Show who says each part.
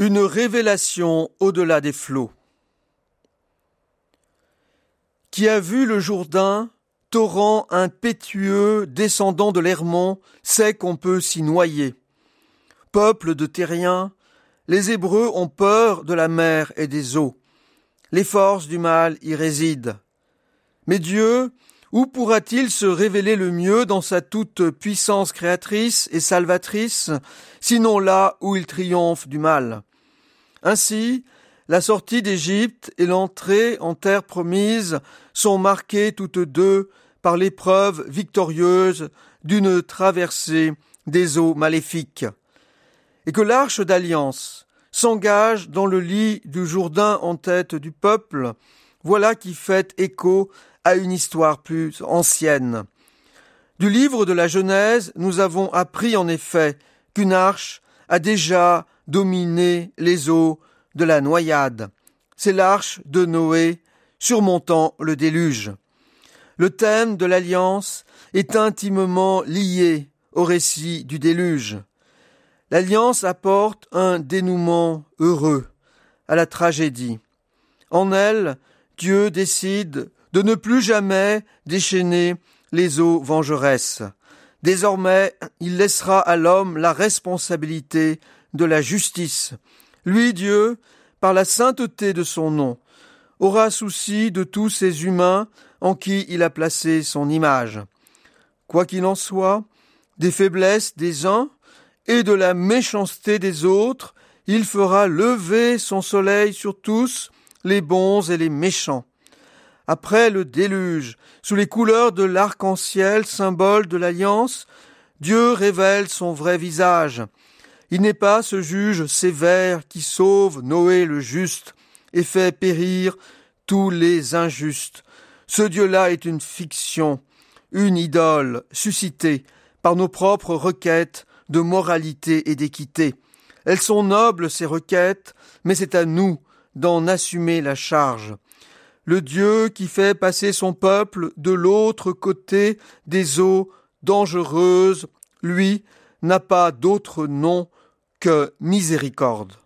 Speaker 1: Une révélation au-delà des flots. Qui a vu le Jourdain, torrent impétueux descendant de l'Hermont, sait qu'on peut s'y noyer. Peuple de terriens, les Hébreux ont peur de la mer et des eaux. Les forces du mal y résident. Mais Dieu, où pourra-t-il se révéler le mieux dans sa toute puissance créatrice et salvatrice, sinon là où il triomphe du mal? Ainsi, la sortie d'Égypte et l'entrée en terre promise sont marquées toutes deux par l'épreuve victorieuse d'une traversée des eaux maléfiques. Et que l'arche d'alliance s'engage dans le lit du Jourdain en tête du peuple, voilà qui fait écho à une histoire plus ancienne. Du livre de la Genèse, nous avons appris en effet qu'une arche a déjà dominé les eaux de la noyade. C'est l'arche de Noé surmontant le déluge. Le thème de l'alliance est intimement lié au récit du déluge. L'alliance apporte un dénouement heureux à la tragédie. En elle, Dieu décide de ne plus jamais déchaîner les eaux vengeresses. Désormais, il laissera à l'homme la responsabilité de la justice. Lui, Dieu, par la sainteté de son nom, aura souci de tous ces humains en qui il a placé son image. Quoi qu'il en soit, des faiblesses des uns et de la méchanceté des autres, il fera lever son soleil sur tous, les bons et les méchants. Après le déluge, sous les couleurs de l'arc-en-ciel, symbole de l'alliance, Dieu révèle son vrai visage. Il n'est pas ce juge sévère qui sauve Noé le juste et fait périr tous les injustes. Ce Dieu-là est une fiction, une idole suscitée par nos propres requêtes de moralité et d'équité. Elles sont nobles, ces requêtes, mais c'est à nous d'en assumer la charge le Dieu qui fait passer son peuple de l'autre côté des eaux dangereuses, lui, n'a pas d'autre nom que miséricorde.